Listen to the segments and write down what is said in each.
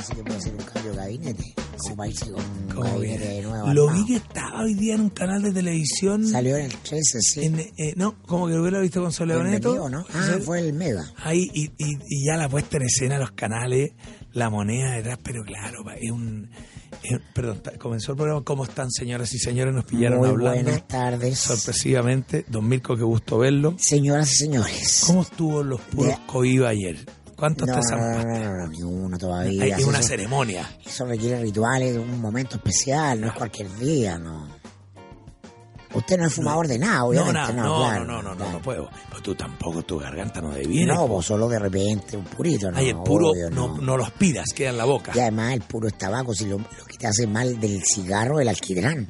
Así que puede ser un cambio de gabinete. Con gabinete bien. nuevo. Lo vi que estaba hoy día en un canal de televisión. Salió en el 13, sí. en, eh, no, como que lo hubiera visto con Soledad Bienvenido, Neto. ¿no? Ah, fue el Mega. Ahí, y, y, y ya la puesta en escena de los canales, la moneda detrás, pero claro, es un. es- perdón, comenzó el programa. ¿Cómo están, señoras y señores? Nos pillaron Muy hablando. buenas tardes. Sorpresivamente, don Mirko, qué gusto verlo. Señoras y señores. ¿Cómo estuvo los puros Ya. COVID ayer? ¿Cuántos No, te zampaste? no, no, ni uno todavía. Hay- Es una eso, ceremonia. eso requiere rituales, un momento especial, no es cualquier día, no. Usted no es fumador de nada, obviamente, no, no, no, claro, no, no, no, claro. no puedo. Pero tú tampoco, tu garganta no deviene. No, pues solo de repente un purito, ¿no? Ay, el puro, obvio, no, no los pidas, queda en la boca. Y además el puro es tabaco, si lo, lo que te hace mal del cigarro, el alquitrán,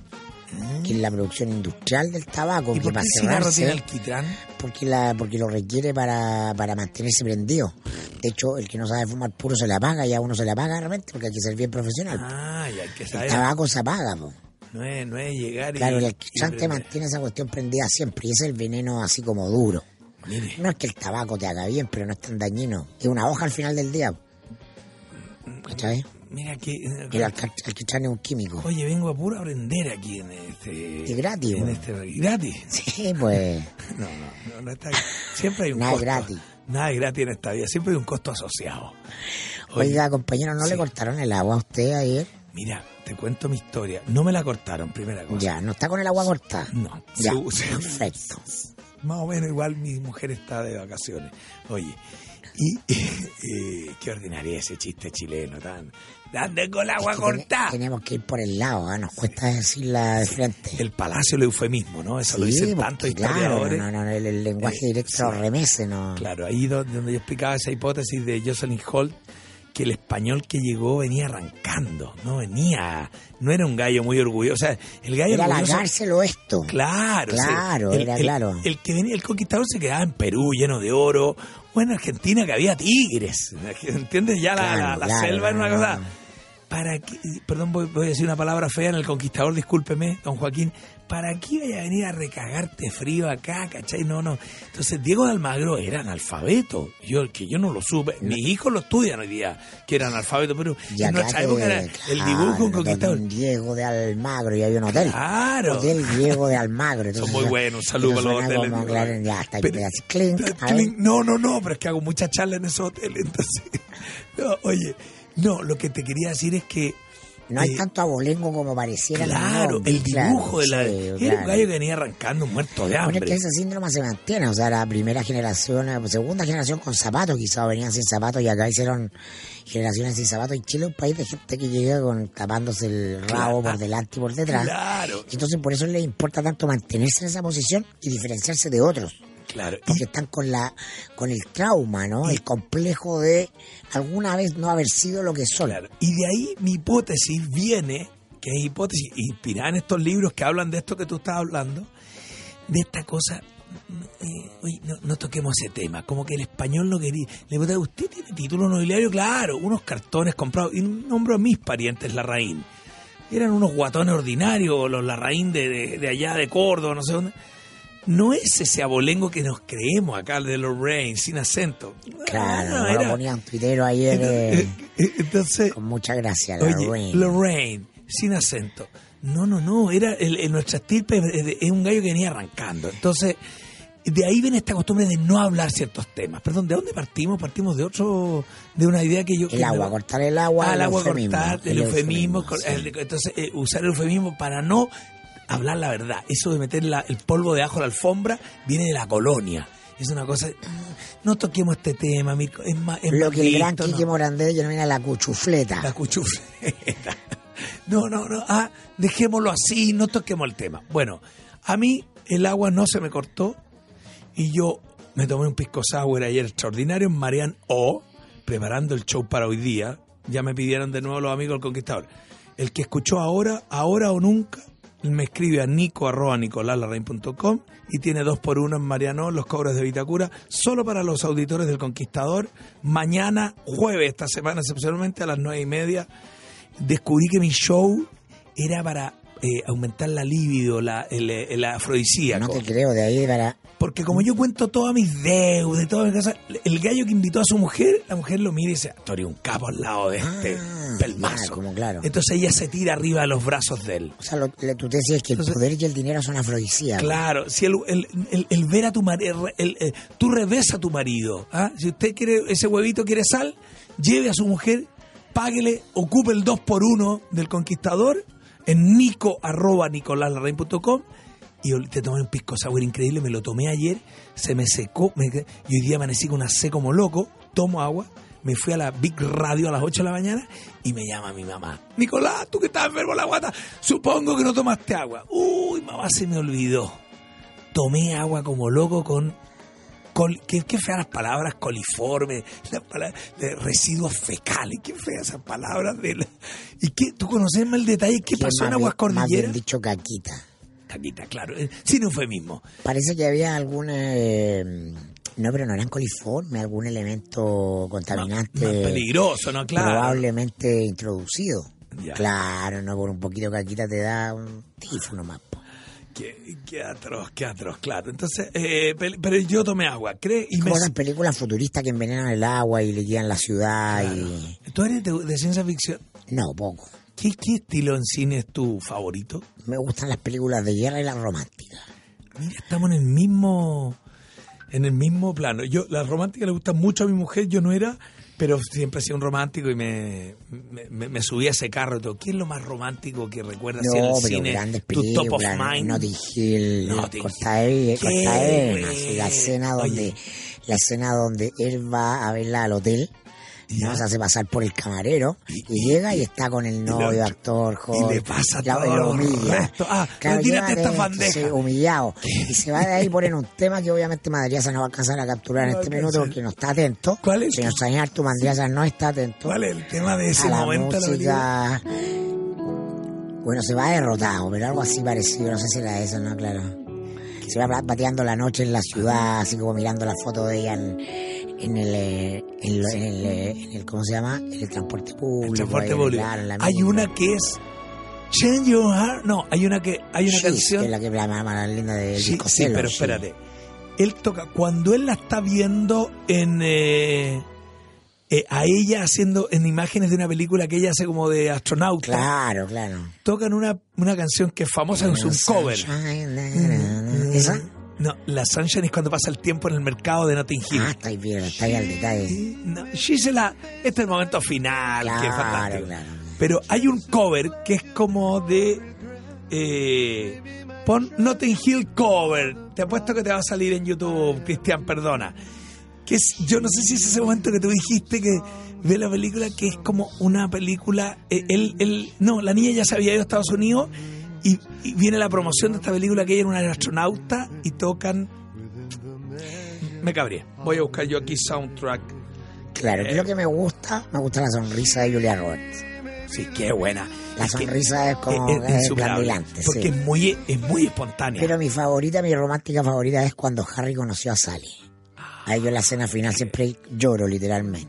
que es la producción industrial del tabaco, Mm. ¿Y que por qué el cigarro tiene alquitrán? porque, la, porque lo requiere para, para mantenerse prendido. De hecho, el que no sabe fumar puro se le apaga, y a uno se le apaga de repente, porque hay que ser bien profesional. Ah, ya hay que el saber. tabaco se apaga, po. No es, no es llegar y. Claro, el y alquitrán te mantiene esa cuestión prendida siempre, y es el veneno así como duro. Mire, No es que el tabaco te haga bien, pero no es tan dañino. Es una hoja al final del día. ¿Cachai? Mira que. El alca- alquitrán es un químico. Oye, vengo a puro aprender aquí en este. Y gratis, En este. Gratis. Sí, pues. No, no, no, no está. Siempre hay un Nada costo. gratis. Nada gratis en esta vida. Siempre hay un costo asociado. Oye, Oiga, compañero, ¿no sí. le cortaron el agua a usted ayer? Mira, te cuento mi historia. No me la cortaron, primera cosa. Ya, ¿no está con el agua cortada? No. Ya, su- perfecto. Más o menos igual mi mujer está de vacaciones. Oye, y eh, qué ordinaria ese chiste chileno, tan... ¡Ande con el agua cortada! Tenemos que ir por el lado, ¿ah? nos cuesta decirla de frente. El palacio del eufemismo, ¿no? Eso lo Sí, dicen porque tantos claro, historiadores. no, no, no, el, el lenguaje Eh, directo sí. lo remece, ¿no? Claro, ahí do- donde yo explicaba esa hipótesis de Jocelyn Holt, que el español que llegó venía arrancando, no venía, no era un gallo muy orgulloso, o sea, el gallo Era la orgulloso- cárcel o esto. Claro. Claro, el, era el- claro. El que venía, el conquistador se quedaba en Perú lleno de oro, o en Argentina que había tigres, ¿entiendes? Ya la, Claro, la- la claro, selva era una cosa. ¿Para qué? Perdón, voy, voy a decir una palabra fea en el conquistador, discúlpeme, don Joaquín. ¿Para qué vaya a venir a recagarte frío acá, cachai? No, no. Entonces, Diego de Almagro era analfabeto. Yo, que yo no lo supe. Mis hijos lo estudian hoy día, que eran analfabetos, pero Y en nuestra época era el dibujo un conquistador. Diego de Almagro, y había un hotel. Claro. Hotel Diego de Almagro. entonces muy ya- buenos, un saludo pero a los hoteles, como, digo, claro, ya está, pero- clink. Clink. No, no, no, pero es que hago mucha charla en ese hotel, entonces. No, oye, no, lo que te quería decir es que. No hay eh, tanto abolengo como pareciera. en Claro, nombre, el dibujo claro, de la. sí, era un gallo que venía arrancando muerto de Bueno, hambre. es que ese síndrome se mantiene, o sea, la primera generación, eh, segunda generación con zapatos, quizás venían sin zapatos y acá hicieron generaciones sin zapatos. Y Chile es un país de gente que llega con tapándose el rabo por delante y por detrás. Claro, Y entonces por eso les importa tanto mantenerse en esa posición y diferenciarse de otros. Claro. Y- Porque están con la con el trauma, ¿no? El complejo de alguna vez no haber sido lo que son. Claro. Y de ahí mi hipótesis viene, que es hipótesis inspirada en estos libros que hablan de esto que tú estás hablando, de esta cosa. eh, oye, no, no toquemos ese tema. Como que el español no quería. Le pregunté, ¿usted tiene título nobiliario? Claro, unos cartones comprados. Y nombro a mis parientes Larraín. Eran unos guatones ordinarios, los Larraín de, de, de allá de Córdoba, no sé dónde. No es ese abolengo que nos creemos acá, el de Lorraine, sin acento. Claro, lo era- ponía un tuitero ayer eh, Entonces, con mucha gracia, Oye, Lorraine. Lorraine, sin acento. No, no, no, era el, en nuestra estirpe es un gallo que venía arrancando. Entonces, de ahí viene esta costumbre de no hablar ciertos temas. Perdón, ¿de dónde partimos? Partimos de otro, de una idea que yo... El que agua, cortar el agua. Ah, el el agua eufemismo, cortar, el, el eufemismo. eufemismo, sí. el- entonces, eh, usar el eufemismo para no hablar la verdad. Eso de meter la- el polvo de ajo a la alfombra viene de la colonia. Es una cosa... mm, No toquemos este tema, Mirko. Es más, es Lo más que el gran Quique ¿no? Morandé denomina la cuchufleta. La cuchufleta. No, no, no. Ah, dejémoslo así, no toquemos el tema. Bueno, a mí el agua no se me cortó y yo me tomé un pisco sour ayer extraordinario en Marian O, preparando el show para hoy día. Ya me pidieron de nuevo los amigos del Conquistador. El que escuchó ahora, ahora o nunca, me escribe a nico arroba nicolaslarraín.com y tiene dos por uno en Mariano, los cobros de Vitacura, solo para los auditores del Conquistador. Mañana, jueves, esta semana, excepcionalmente a las nueve y media, descubrí que mi show era para eh, aumentar la libido, la, el, el afrodisíaco. No te creo, de ahí para... Porque como yo cuento todas mis deudas, todas mis cosas, el gallo que invitó a su mujer, la mujer lo mira y dice, Tori, un capo al lado de este Ah, pelmazo. ya, como claro. Entonces ella se tira arriba de los brazos de él. O sea, lo, le- tu tesis es que el Entonces- poder y el dinero son afrodisíacos. Claro, si el, el- el- el ver a tu marido, tú revés a tu marido. ¿ah? Si usted quiere, ese huevito quiere sal, lleve a su mujer, páguele, ocupe el 2 por 1 del conquistador en nico arroba nicolaslarraín.com y te tomé un pisco sour increíble, me lo tomé ayer, se me secó, y hoy día amanecí con una sed como loco, tomo agua, me fui a la Big Radio a las 8 de la mañana y me llama mi mamá. Nicolás, tú que estás enfermo la guata, supongo que no tomaste agua. Uy, mamá, se me olvidó. Tomé agua como loco con... col- qué, qué feas las palabras, coliforme, las palabras de residuos fecales, qué feas esas palabras. De la- ¿Y qué? ¿Tú conoces más el detalle? ¿Qué pasó en más Aguas bien- Más bien Cordilleras? dicho caquita. Caquita, claro. eh, Sin eufemismo. Parece que había algún... eh, no, pero no eran coliformes, algún elemento contaminante Más peligroso, ¿no? Claro. probablemente introducido. Ya. Claro, no por un poquito caquita te da un tifo nomás. Qué, qué atroz, qué atroz, claro. Entonces, eh, pe- pero yo tomé agua, ¿cree? Y me... Esas películas futuristas que envenenan el agua y liquidan la ciudad y... ¿Tú eres de, de ciencia ficción? No, poco. ¿Qué, ¿Qué estilo en cine es tu favorito? Me gustan las películas de guerra y las románticas. Mira, estamos en el mismo en el mismo plano. Yo las románticas le gustan mucho a mi mujer, yo no era, pero siempre he sido un romántico y me, me, me- subí a ese carro y todo. ¿Qué es lo más romántico que recuerdas en No, el cine? tu top of mind. Notting Hill, Costa así, la escena Oye. donde la escena donde él va a verla al hotel, Se hace pasar por el camarero y, llega y está con el lo- novio, actor, joven, le pasa la- todo lo humilla. Ah, retírate llévate esta esto, bandeja. sí, humillado. Y se va de ahí ponen un tema que obviamente Madriaza no va a alcanzar a capturar en No este minuto porque no está atento. ¿Cuál es? Señor Sañartu Madriaza no está atento ¿Cuál es el tema de ese a la momento música. Bueno, se va derrotado, pero algo así parecido, no sé si era eso, ¿no? Claro. Se va pa- pateando la noche en la ciudad, así como mirando la foto de ella en, en el, eh, en, lo- en el, eh, en el, ¿cómo se llama? En el transporte público. El transporte Hay una que es Change Your Heart. No, hay una que hay una She's, canción. que es la que la más, linda del Sí, sí, pero sí. espérate. Él toca, cuando él la está viendo en eh, eh, a ella haciendo en imágenes de una película que ella hace como de astronauta, Claro, claro. tocan una, una canción que es famosa, es un cover. ¿Esa? No, la Sunshine es cuando pasa el tiempo en el mercado de Notting Hill. Ah, estáis bien, estáis al detalle. No, Gisela, este es el momento final, que es Claro, fantástico. claro. Pero hay un cover que es como de. eh, pon Notting Hill cover. Te apuesto que te va a salir en YouTube, Cristian, perdona. Que es, yo no sé si es ese momento que tú dijiste que ve la película, que es como una película. eh, él, él, no, la niña ya se había ido a Estados Unidos y, y viene la promoción de esta película que ella era una astronauta y tocan. Me cabré. Voy a buscar yo aquí soundtrack. Claro, Eh. lo que me gusta, me gusta la sonrisa de Julia Roberts. Sí, qué buena. La Es sonrisa es como es- es glandulante, Porque sí. es muy, es muy espontánea. Pero mi favorita, mi romántica favorita es cuando Harry conoció a Sally. Ahí yo en la escena final siempre lloro, literalmente.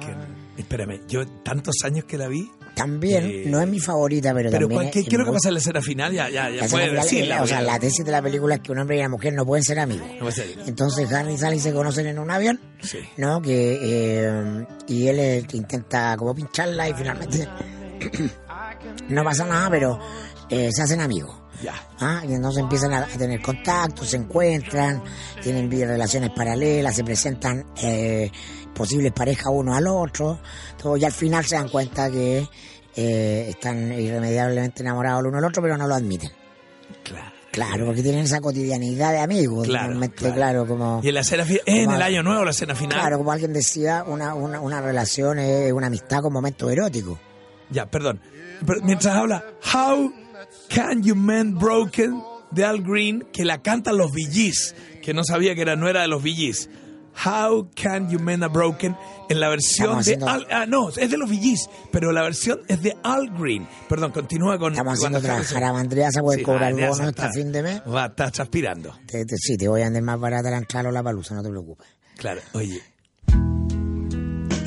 Que- espérame, yo tantos años que la vi. También, Eh, no es mi favorita, pero, Pero también ¿cuál- es- ¿qué, es es lo que en la escena final? Ya, ya, ya puede decirla. O sea, la tesis de la película es que un hombre y una mujer no pueden ser amigos. No. Entonces Harry y Sally se conocen en un avión, Sí. ¿no? Que, eh, y él eh, intenta como pincharla y finalmente no pasa nada, pero eh, se hacen amigos. Ya. Ah, y entonces empiezan a, tener contacto, se encuentran, tienen relaciones paralelas, se presentan eh, posibles parejas uno al otro, todo, y al final se dan cuenta que eh, están irremediablemente enamorados el uno al otro, pero no lo admiten. Claro. Claro, porque tienen esa cotidianidad de amigos, Claro, claro. claro, como... Y en la final, en Como- el año nuevo, la escena final. Claro, como alguien decía, una, una, una relación es una amistad con momentos eróticos. Ya, perdón. Pero mientras habla, How Can You Mend Broken de Al Green, que la cantan los VGs, que no sabía que era, no era de los VGs. How Can You Mend a Broken en la versión Estamos de haciendo- Al, ah no, es de los VGs, pero la versión es de Al Green. Perdón, continúa con Estamos haciendo trabajar a Mandriaza, puedes Sí, cobrar bonos este está- fin de mes. Va, está transpirando. Te- te- sí, te voy a vender más barata la entrada o la palusa, no te preocupes. Claro, oye,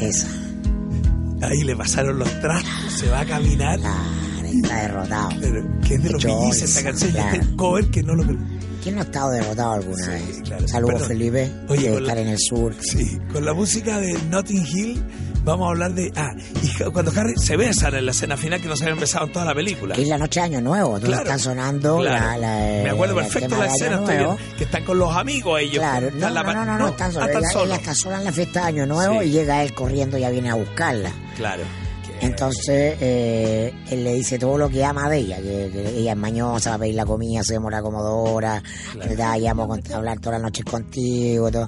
Esa. ahí le pasaron los trastos, se va a caminar. Claro, está derrotado. Pero, que es de los Billys esa canción, claro. este cover que no lo... ¿Quién no ha estado derrotado alguna Sí, vez? claro. Saludos, Perdón. Felipe, Oye, de la- estar en el sur. Sí, con la música de Notting Hill vamos a hablar de... Ah, y cuando Harry se besan en la escena final que no se habían besado en toda la película. Que es la noche de Año Nuevo, Claro, está sonando claro. la, la- Me acuerdo perfecto la escena, estoy que están con los amigos ellos. Claro, Están no, la no, no, no, no, están solos. están Ella, solos. ella está sola en la fiesta de Año Nuevo Sí. y llega él corriendo, ya viene a buscarla. Claro. Entonces, eh, él le dice todo lo que ama de ella, que, que ella es mañosa, va a pedir la comida, se demora como dos horas, Claro. llamo a hablar todas las noches contigo, todo.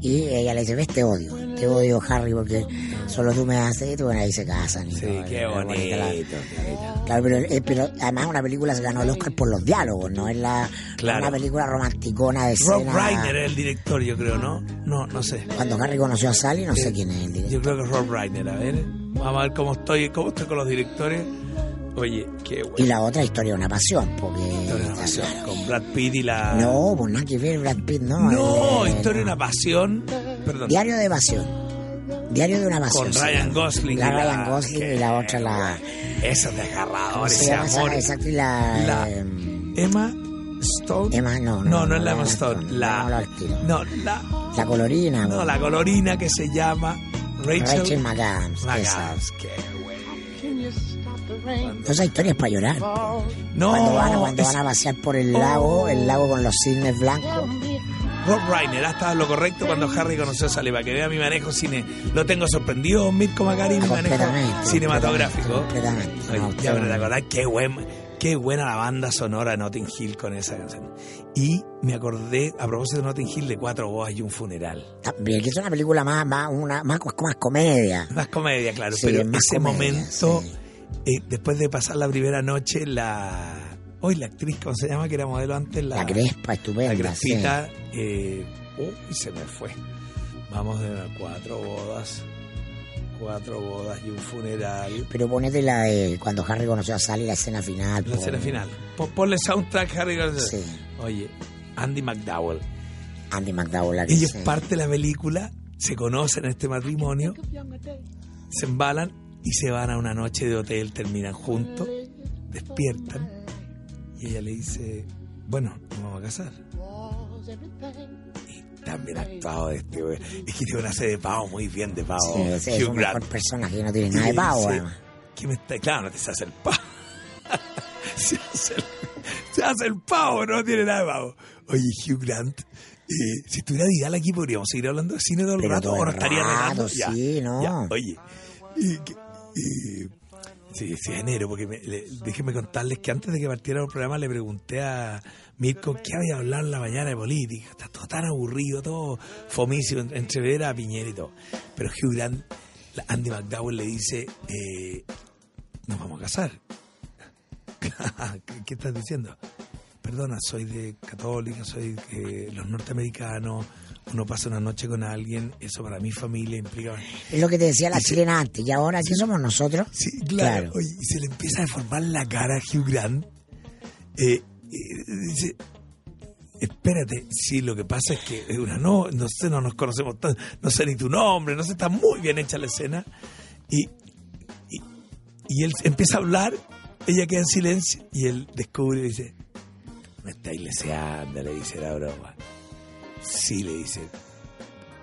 y ella le dice, ves, te odio, te odio, Harry, porque solo tú me haces esto, y bueno, ahí se casan. y Sí, todo, qué bonito. la- qué. Claro, pero, eh, pero además una película se ganó el Oscar por los diálogos, no es la Claro. una película romanticona de Rob escena. Reiner es el director, yo creo, ¿no? No, no sé. Cuando Harry conoció a Sally, no sé quién es el director. Yo creo que es Rob Reiner, a ver. Vamos a ver cómo estoy, cómo estoy con los directores. Oye, qué bueno. Y la otra historia de una pasión, porque... Historia de una pasión, con Brad Pitt y la... No, pues nada que ver, Brad Pitt, no. No, eh, Historia de no. una pasión. Perdón. Diario de pasión. Diario de una pasión. Con Ryan. Gosling. La y Ryan Gosling y la otra la... Esa es desgarrador, ¿Cómo se ese esa, amor. esa? La... La- eh, Emma Stone. Emma, no, no. No, no es la la Emma Stone. Stone, La, no, la no, la, La colorina. no, la colorina que se llama Rachel, Rachel McAdams. McAdams. Qué bueno. Esa historia es para llorar. No, cuando van, cuando es- van a pasear por el lago, el lago con los cisnes blancos. Rob Reiner, ha estado en lo correcto cuando Harry conoció a. Para que vea mi manejo cine. Lo tengo sorprendido, Mirko Macari, mi manejo cinematográfico. Completamente. No, ya usted- me acordás, qué, buen, qué buena la banda sonora de Notting Hill con esa canción. Y me acordé, a propósito de Notting Hill, de Cuatro Bodas y un Funeral. También, que es una película más, más, una, más, más comedia. Más comedia, claro, Sí, pero es más ese comedia, momento, sí. eh, después de pasar la primera noche, la. Hoy la actriz, ¿cómo se llama? Que era modelo antes, la. La Crespa, estupenda. La sí. crespita. Eh, uy, se me fue. Vamos de cuatro bodas. Cuatro bodas y un funeral. Pero ponete la de cuando Harry conoció a Sally, la escena final. La escena final. Pon- Ponle soundtrack, Harry. Sí. Oye, Andy McDowell. Andy McDowell. la que Ellos sí. parte de la película, se conocen en este matrimonio, se embalan y se van a una noche de hotel, terminan juntos, despiertan y ella le dice, bueno, nos vamos a casar. Y también actuado de este güey. Es que tiene una serie de pavo muy bien de pavo. Sí, ese es Hugh un Grant. mejor personaje que no tiene nada de pavo. Sí. además. ¿Qué me está? Claro, no te se hace el pavo. se, hace el, se hace el pavo, no tiene nada de pavo. Oye, Hugh Grant, eh, si estuviera Vidal aquí podríamos seguir hablando de cine todo el Pero rato todo o nos estaría rato. Ya, sí, ¿no? ya, oye, y que- y- sí, sí, enero, porque me- le- déjenme contarles que antes de que partiera el programa le pregunté a Mirko qué había hablado en la mañana de política. Está todo tan aburrido, todo fomísimo, en- entre ver a Piñera y todo. Pero Hugh Grant, Andy McDowell le dice, eh, nos vamos a casar. ¿Qué, estás diciendo? Perdona, soy de católica, soy de los norteamericanos, uno pasa una noche con alguien, eso para mi familia implica... Es lo que te decía la se- chilena antes. ¿Y ahora quién somos nosotros? Sí, claro. Oye, y se le empieza a deformar la cara a Hugh Grant. Eh, eh, dice, espérate, sí, lo que pasa es que una no, no sé, no nos conocemos tanto, no sé ni tu nombre, no sé, está muy bien hecha la escena. Y, y, y él empieza a hablar, ella queda en silencio y él descubre y dice, me estáis leseando, le dice la broma. Sí, le dice,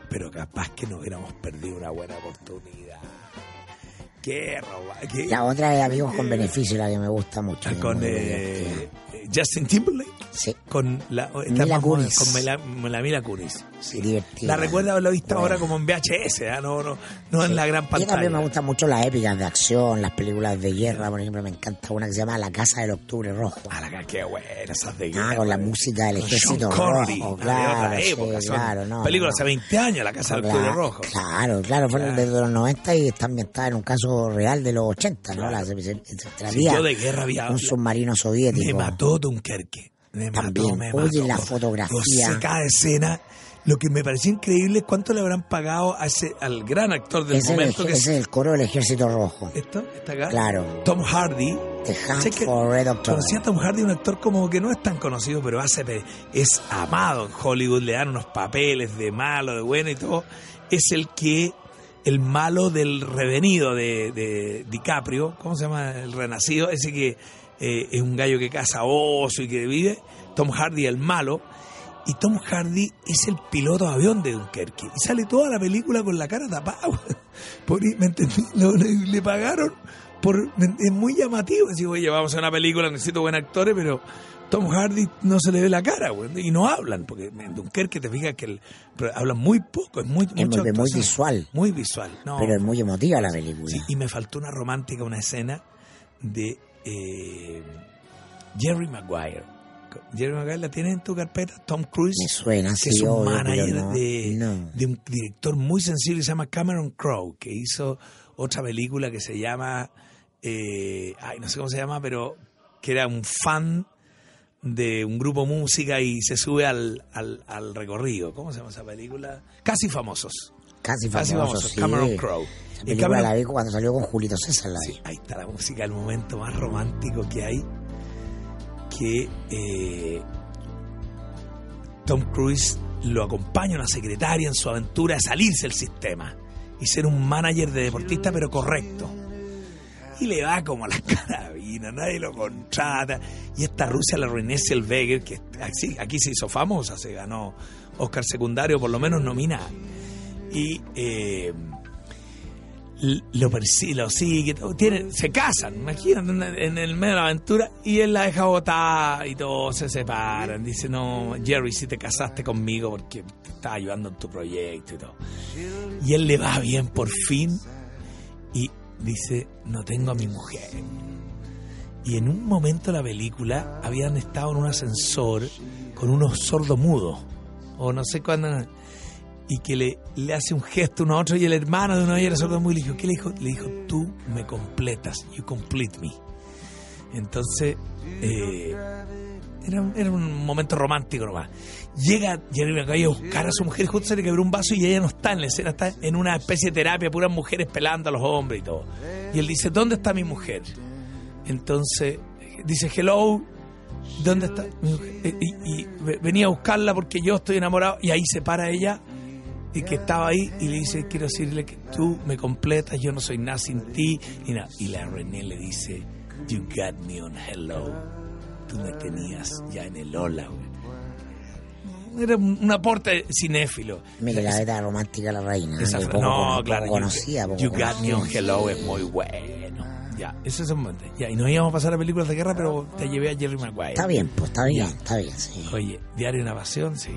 pero capaz que nos hubiéramos perdido una buena oportunidad. Qué roba, qué- La otra es Amigos con Beneficio, la que me gusta mucho. Ah, con eh, Justin Timberlake, Sí, con la, Mila Kunis. con Mila, la Mila Kunis. sí, divertida. La recuerdo haberla visto Bueno. ahora como en VHS, ¿ah? no, no, no en la gran Y también me pantalla. gustan mucho las épicas de acción, las películas de guerra, por ejemplo, me encanta una que se llama La Casa del Octubre Rojo. Ah, la que- qué buena, esas de Ah, guerra, con la güey. música del ejército Sean Connery, rojo, ah, claro, sí, época, claro, no, películas no. hace 20 años, La Casa del Octubre Claro, Rojo. Claro, claro, fue Claro. desde los 90 y está ambientada en un caso real de los 80, ¿no? La, se, se- se Sí, traía yo de guerra había... un submarino soviético. Me mató Dunkerque. Me mató, También. me Oye, mató. la fotografía. sé cada escena. Lo que me pareció increíble es cuánto le habrán pagado a ese, al gran actor del Ese el, momento que ese es el coro del ejército rojo. ¿Esto? ¿Está acá? Claro. Tom Hardy. The Hunt Sé que for Red October. Conocí a Tom Hardy, un actor como que no es tan conocido, pero hace es amado en Hollywood, le dan unos papeles de malo, de bueno y todo. Es el que, el malo del revenido de, de DiCaprio, ¿cómo se llama? El renacido, ese que eh, es un gallo que caza oso y que vive. Tom Hardy el malo. Y Tom Hardy es el piloto de avión de Dunkerque. Y sale toda la película con la cara tapada. Por, ¿Me entendí? Le, le pagaron por... Es muy llamativo. Decir, oye, vamos a una película, necesito buenos actores, pero Tom Hardy no se le ve la cara, güey, y no hablan. Porque en Dunkerque te fijas que el- pero hablan muy poco, es muy, Es muy, visual, Muy visual. No, pero es muy emotiva la película. Sí, y me faltó una romántica, una escena de eh, Jerry Maguire. Jerry Maguire la tienes en tu carpeta, Tom Cruise, Me suena, que sí, es un obvio, manager no, de, no. de un director muy sensible que se llama Cameron Crowe, que hizo otra película que se llama, eh, ay, no sé cómo se llama, pero que era un fan de un grupo de música y se sube al, al, al recorrido. ¿Cómo se llama esa película? Casi famosos. Casi Casi famoso, famosos. sí. Cameron Crowe. Esa película la vi cuando salió con Julito César. La. Sí, ahí está la música, el momento más romántico que hay. Que eh, Tom Cruise lo acompaña a una secretaria en su aventura a salirse del sistema y ser un manager de deportista, pero correcto. Y le va como a las carabinas, nadie lo contrata. Y esta Rusia, la Renée Zellweger, que aquí, aquí se hizo famosa, se ganó Oscar secundario, por lo menos nominada. Y eh, lo persigue, lo sigue. Tiene, se casan, imagínate, en, el medio de la aventura, y él la deja botada y todos se separan. Dice, no, Jerry, si te casaste conmigo porque te estaba ayudando en tu proyecto y todo. Y él le va bien por fin y dice, no tengo a mi mujer. Y en un momento de la película habían estado en un ascensor con unos sordomudos, o no sé cuándo, y que le, le hace un gesto uno a otro y el hermano de uno de ellos era sordomudo y le dijo, ¿qué le dijo? Le dijo, tú me completas, you complete me. Entonces, eh, era, un- era un momento romántico nomás. Llega Jeremy Maguire a buscar a su mujer, justo se le quebró un vaso y ella no está en la escena, está en una especie de terapia, puras mujeres pelando a los hombres y todo. Y él dice, ¿dónde está mi mujer? Entonces, dice, hello, ¿dónde está mi mujer? Y, y ve- venía a buscarla porque yo estoy enamorado y ahí se para ella y que estaba ahí y le dice, quiero decirle que tú me completas, yo no soy nada sin ti. Y, nada. y la René le dice, you got me on hello. Tú me tenías ya en el hola, güey. Era un, aporte cinéfilo. Mira, la beta romántica la reina. Esa poco, no, poco claro. you- conocida. poco you got me on hello es muy bueno. Ya, ese es un momento. Ya, y nos íbamos a pasar a películas de guerra, pero te llevé a Jerry Maguire. Está bien, pues está bien, Ya. está bien, sí. Oye, Diario de una Pasión, sí.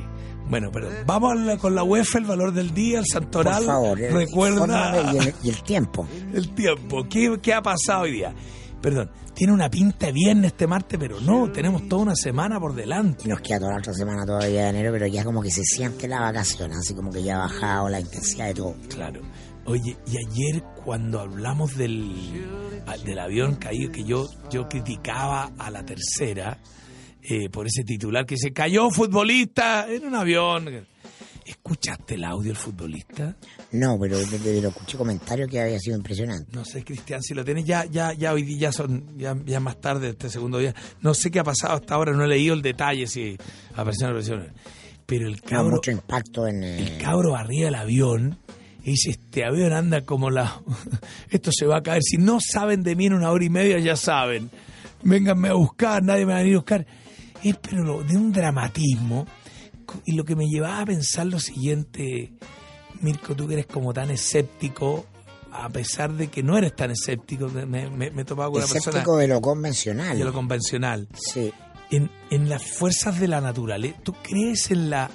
Bueno, pero vamos la- con la UEFA, el valor del día, el santoral. Por favor, eh, Recuerda el, y el tiempo. el tiempo. ¿Qué, ¿Qué ha pasado hoy día? Perdón, tiene una pinta de viernes este martes, pero no, tenemos toda una semana por delante. Y nos queda toda la otra semana todavía de enero, pero ya como que se siente la vacación, así como que ya ha bajado la intensidad de todo. Claro. Oye, y ayer cuando hablamos del, a- del avión caído, que yo, yo criticaba a la tercera eh, por ese titular que se cayó futbolista en un avión. ¿Escuchaste el audio del futbolista? No, pero, pero escuché comentarios que había sido impresionante. No sé, Cristian, si lo tienes ya, ya, ya hoy día ya son, ya, ya más tarde este segundo día. No sé qué ha pasado hasta ahora, no he leído el detalle si apareció versión. Pero el No, cabro, mucho impacto en... eh, el cabro arriba del avión y dice, este avión anda como la... Esto se va a caer. Si no saben de mí en una hora y media, ya saben. Vénganme a buscar, nadie me va a venir a buscar. Es pero lo- de un dramatismo. Y lo que me llevaba a pensar lo siguiente, Mirko, tú que eres como tan escéptico, a pesar de que no eres tan escéptico, me, me, me he topado con una persona escéptico de lo convencional. de lo convencional. Sí. En, en las fuerzas de la naturaleza, ¿tú crees en la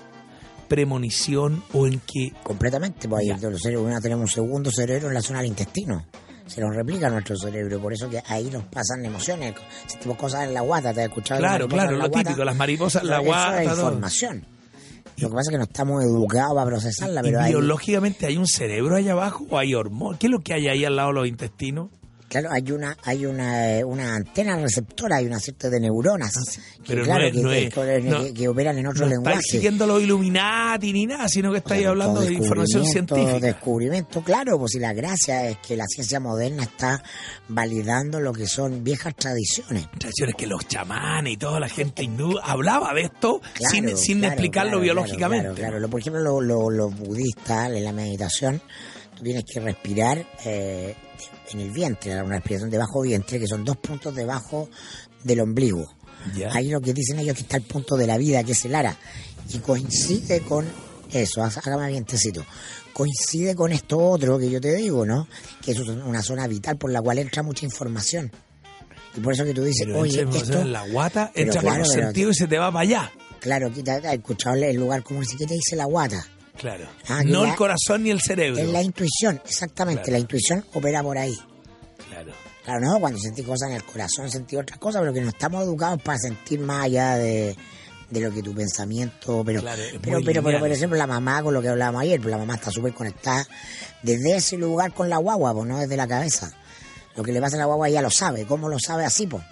premonición o en que Completamente, pues ahí los cerebros, una tenemos un segundo cerebro en la zona del intestino. Se nos replica nuestro cerebro, por eso que ahí nos pasan emociones, sentimos cosas en la guata, ¿te has escuchado? Claro, claro, lo guata? típico, las mariposas, la Eso guata, es todo. información. Lo que pasa es que no estamos educados para procesarla, Y pero hay, biológicamente hay un cerebro allá abajo o hay hormonas. ¿Qué es lo que hay ahí al lado de los intestinos? Claro, hay una, hay una, eh, una antena receptora, hay una cierta de neuronas, que, claro, no es- que, no que- es- que- no- que operan en otro no lenguaje. estáis siguiendo los Illuminati ni nada, sino que estáis hablando de información científica. Descubrimiento, claro, pues si la gracia es que la ciencia moderna está validando lo que son viejas tradiciones. Tradiciones que los chamanes y toda la gente hindú hablaba de esto Claro, sin, sin claro, explicarlo biológicamente. Claro, Por ejemplo, lo- lo- los budistas en la meditación, tú tienes que respirar eh, en el vientre, una respiración de bajo vientre, que son dos puntos debajo del ombligo. Ahí lo que dicen ellos que está el punto de la vida, que es el ara. Y coincide con eso, há- hágame vientecito. Coincide con esto otro que yo te digo, ¿no? Que es una zona vital por la cual entra mucha información. Y por eso que tú dices, Pero oye, esto, en la guata, entra por claro, los pero- sentidos y se te va para allá. claro, que te escuchado el lugar como dice, ¿qué te dice la guata? Claro. Ah, no ya- el corazón ni el cerebro. Es la intuición, exactamente, Claro. la intuición opera por ahí. Claro. Claro, no, cuando sentí cosas en el corazón, sentí otras cosas, pero que no estamos educados para sentir más allá de, de lo que tu pensamiento, pero, Claro, pero, pero, pero, por ejemplo, la mamá, con lo que hablábamos ayer, pues la mamá está súper conectada desde ese lugar con la guagua, pues no desde la cabeza. Lo que le pasa a la guagua ella lo sabe, ¿cómo lo sabe así, pues?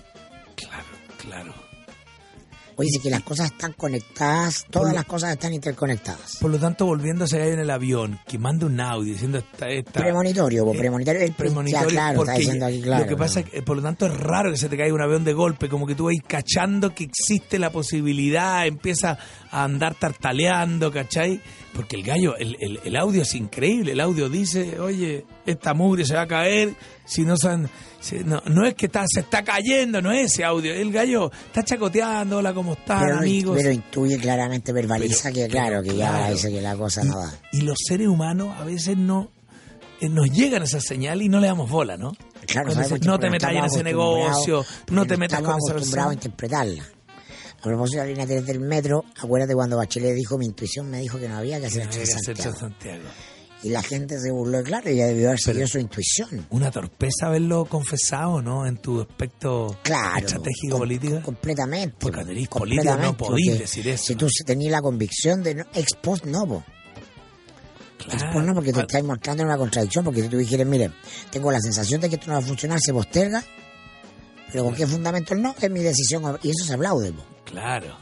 Oye, si que las cosas están conectadas, todas Por- las cosas están interconectadas. Por lo tanto, volviéndose ahí en el avión, que manda un audio diciendo esta, esta Premonitorio, pues eh, premonitorio, el premonitorio, ya, claro, está diciendo aquí, claro. lo que pasa es que, por lo tanto, es raro que se te caiga un avión de golpe, como que tú vas cachando que existe la posibilidad, empieza a andar tartaleando, ¿cachai? Porque el gallo, el, el, el audio es increíble, el audio dice, oye, esta mugre se va a caer, si no son, si- no, no es que está, se está cayendo, no es ese audio, el gallo está chacoteando, hola, ¿cómo están, pero, amigos? pero intuye claramente, verbaliza Pero- que claro, que ya dice que la cosa no da. y los seres humanos a veces no eh, nos llegan esas señales y no le damos bola, ¿no? Claro, no te metas en ese negocio, no te metas con esa acostumbrados a persona. interpretarla. A propósito de la línea 3 del metro, acuérdate cuando Bachelet dijo, mi intuición me dijo que no había que hacer Tiene esto que Santiago. Santiago. Y la gente se burló, claro, ella debió haber seguido su intuición. Una torpeza haberlo confesado, ¿no? En tu aspecto Claro. estratégico com- político. Completamente. Porque po, cuando eres político no porque decir eso. Si tú tenías la convicción de no, ex post no, po. Ex Claro. post no, porque te estás mostrando una contradicción, porque si tú dijeras, mire, tengo la sensación de que esto no va a funcionar, se posterga, pero ¿con qué fundamento no? Es mi decisión, y eso se aplaude, po. Claro.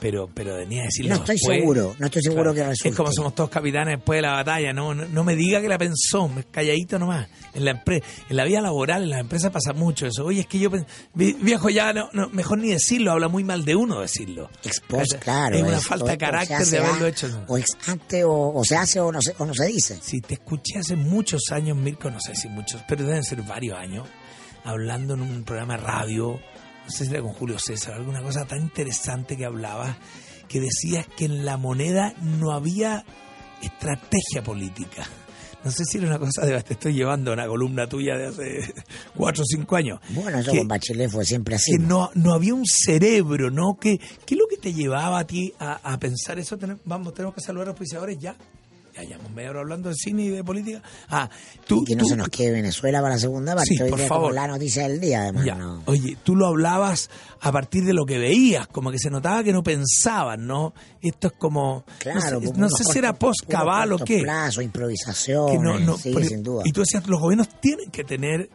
Pero, pero venía a decirlo No estoy después. seguro, no estoy seguro que resulte. Es como somos todos capitanes después de la batalla, no, no, no me diga que la pensó, calladito nomás. En la empre- en la vida laboral, en las empresas pasa mucho eso. Oye, es que yo, viejo, ya no, no, mejor ni decirlo, habla muy mal de uno decirlo. Ex post, ¿Cachai? claro. Es una es- falta de carácter de haberlo a- hecho. O ex ante, o, o se hace o no se, o no se dice. Si te escuché hace muchos años, Mirko, no sé si muchos, pero deben ser varios años, hablando en un programa de radio, no sé si era con Julio César, alguna cosa tan interesante que hablabas, que decías que en la moneda no había estrategia política. No sé si era una cosa de te estoy llevando a una columna tuya de hace cuatro o cinco años. Bueno, que, con Bachelet fue siempre así. que no, no había un cerebro, ¿no? ¿Qué, qué es lo que te llevaba a ti a, a pensar eso? Vamos, tenemos que saludar a los auspiciadores ya. Ya llevamos media hora hablando de cine y de política. Ah, tú, Y que no tú- se nos quede Venezuela para la segunda parte. Sí, Hoy por favor. como la noticia del día, además. Ya. No. Oye, tú lo hablabas a partir de lo que veías, como que se notaba que no pensaban, ¿no? Esto es como. Claro, no sé, no sé si era cortos- post-cabal o qué. cortos plazo, improvisación. no, no, sí, sin duda. Y tú decías, los gobiernos tienen que tener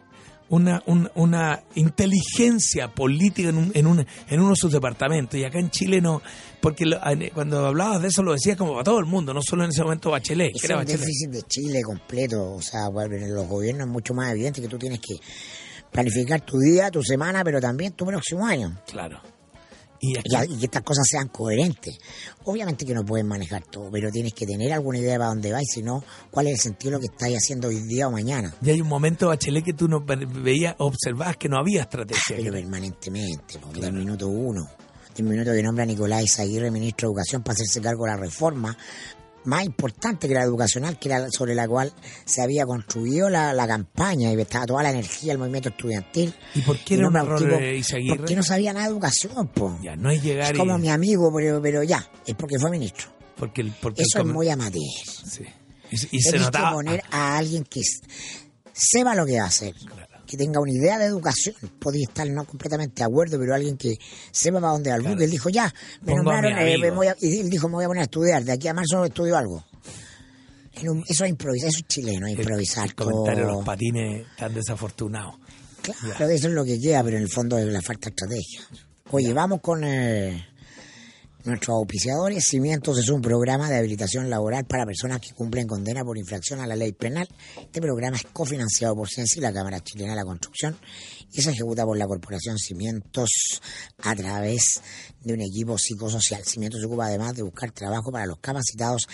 una, un- una inteligencia política en, un, en, un- en uno de sus departamentos. Y acá en Chile no, porque lo- cuando hablabas de eso lo decías como para todo el mundo, no solo en ese momento Bachelet. Es que era un Bachelet. déficit de Chile completo. O sea, bueno, en los gobiernos es mucho más evidente que tú tienes que planificar tu día, tu semana, pero también tu próximo año. Claro. Y aquí- que estas cosas sean coherentes. Obviamente que no puedes manejar todo, pero tienes que tener alguna idea para dónde vais, si no, cuál es el sentido de lo que estáis haciendo hoy día o mañana. y hay un momento, Bachelet, que tú no ve- veías, observabas que no había estrategia. Pero permanentemente, porque del minuto uno, del minuto que nombra a Nicolás Izaguirre ministro de Educación para hacerse cargo de la reforma más importante que la educacional, que era sobre la cual se había construido la, la campaña y estaba toda la energía del movimiento estudiantil. ¿Y por qué era un nombra error tipo- de Izaguirre? Porque no sabía nada de educación, po. Ya, no es llegar Es como y... mi amigo, pero, pero ya, es porque fue ministro. Porque, el- porque el Eso es muy amateur. Sí. Y, y se notaba... que poner a alguien que sepa lo que va a hacer, que tenga una idea de educación. Podía estar no completamente de acuerdo, pero alguien que sepa para dónde va el Claro. Él dijo, ya, me Pongo nombraron, eh, me voy a- y él dijo, me voy a poner a estudiar. De aquí a marzo estudio algo. En un- eso es improvisar, eso es chileno, el- improvisar. el comentario de todo. los patines tan desafortunados. Claro, eso es lo que queda, pero en el fondo es la falta de estrategia. Oye, vamos con eh, nuestros auspiciadores. Cimientos es un programa de habilitación laboral para personas que cumplen condena por infracción a la ley penal. Este programa es cofinanciado por CENSI, la Cámara Chilena de la Construcción, y se ejecuta por la Corporación Cimientos a través de un equipo psicosocial. Cimientos se ocupa además de buscar trabajo para los capacitados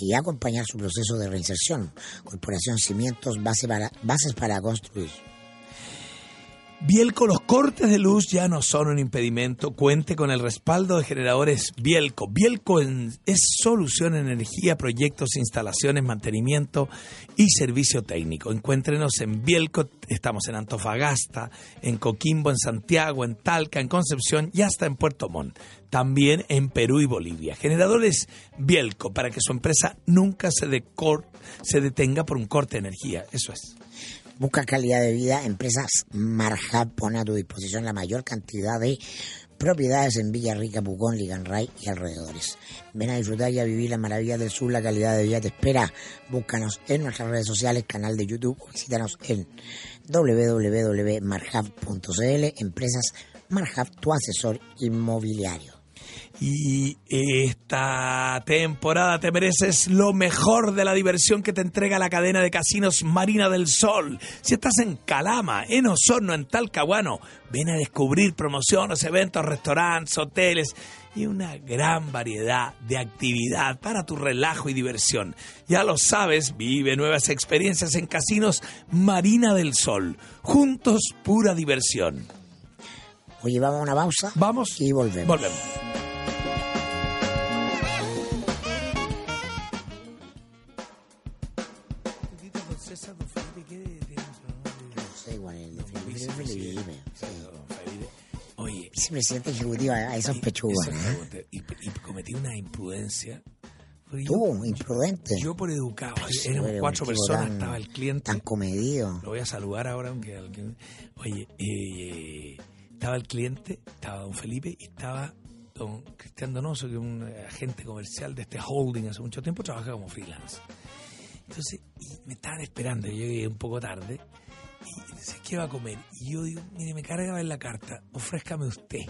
y acompañar su proceso de reinserción. Corporación Cimientos, base para, bases para construir. Bielco, los cortes de luz ya no son un impedimento. Cuente con el respaldo de generadores Bielco. Bielco es solución en energía, proyectos, instalaciones, mantenimiento y servicio técnico. Encuéntrenos en Bielco. Estamos en Antofagasta, en Coquimbo, en Santiago, en Talca, en Concepción y hasta en Puerto Montt. También en Perú y Bolivia. Generadores Bielco para que su empresa nunca se, se detenga por un corte de energía. Eso es. Busca calidad de vida. Empresas Marjab pone a tu disposición la mayor cantidad de propiedades en Villarrica, Pucón, Liganray y alrededores. Ven a disfrutar y a vivir la maravilla del sur, la calidad de vida te espera. Búscanos en nuestras redes sociales, canal de YouTube visítanos en www.marhab.cl. Empresas Marhab, tu asesor inmobiliario. Y esta temporada te mereces lo mejor de la diversión que te entrega la cadena de casinos Marina del Sol. Si estás en Calama, en Osorno, en Talcahuano, ven a descubrir promociones, eventos, restaurantes, hoteles y una gran variedad de actividad para tu relajo y diversión. Ya lo sabes, vive nuevas experiencias en casinos Marina del Sol. Juntos, pura diversión. Oye, vamos a una pausa. Vamos. Y volvemos. Volvemos. Oye, presidente ejecutivo a esos pechugas. ¿eh? Y, cometí una imprudencia. Tú, imprudente. Yo por educado, éramos cuatro personas, estaba el cliente. Tan comedido. Lo voy a saludar ahora, aunque alguien... Oye, eh, estaba el cliente, estaba don Felipe y estaba don Cristian Donoso, que es un agente comercial de este holding hace mucho tiempo, trabaja como freelance. Entonces, me estaban esperando, yo llegué un poco tarde, y dice, ¿qué va a comer? Y yo digo, mire, me carga en la carta, ofrézcame usted.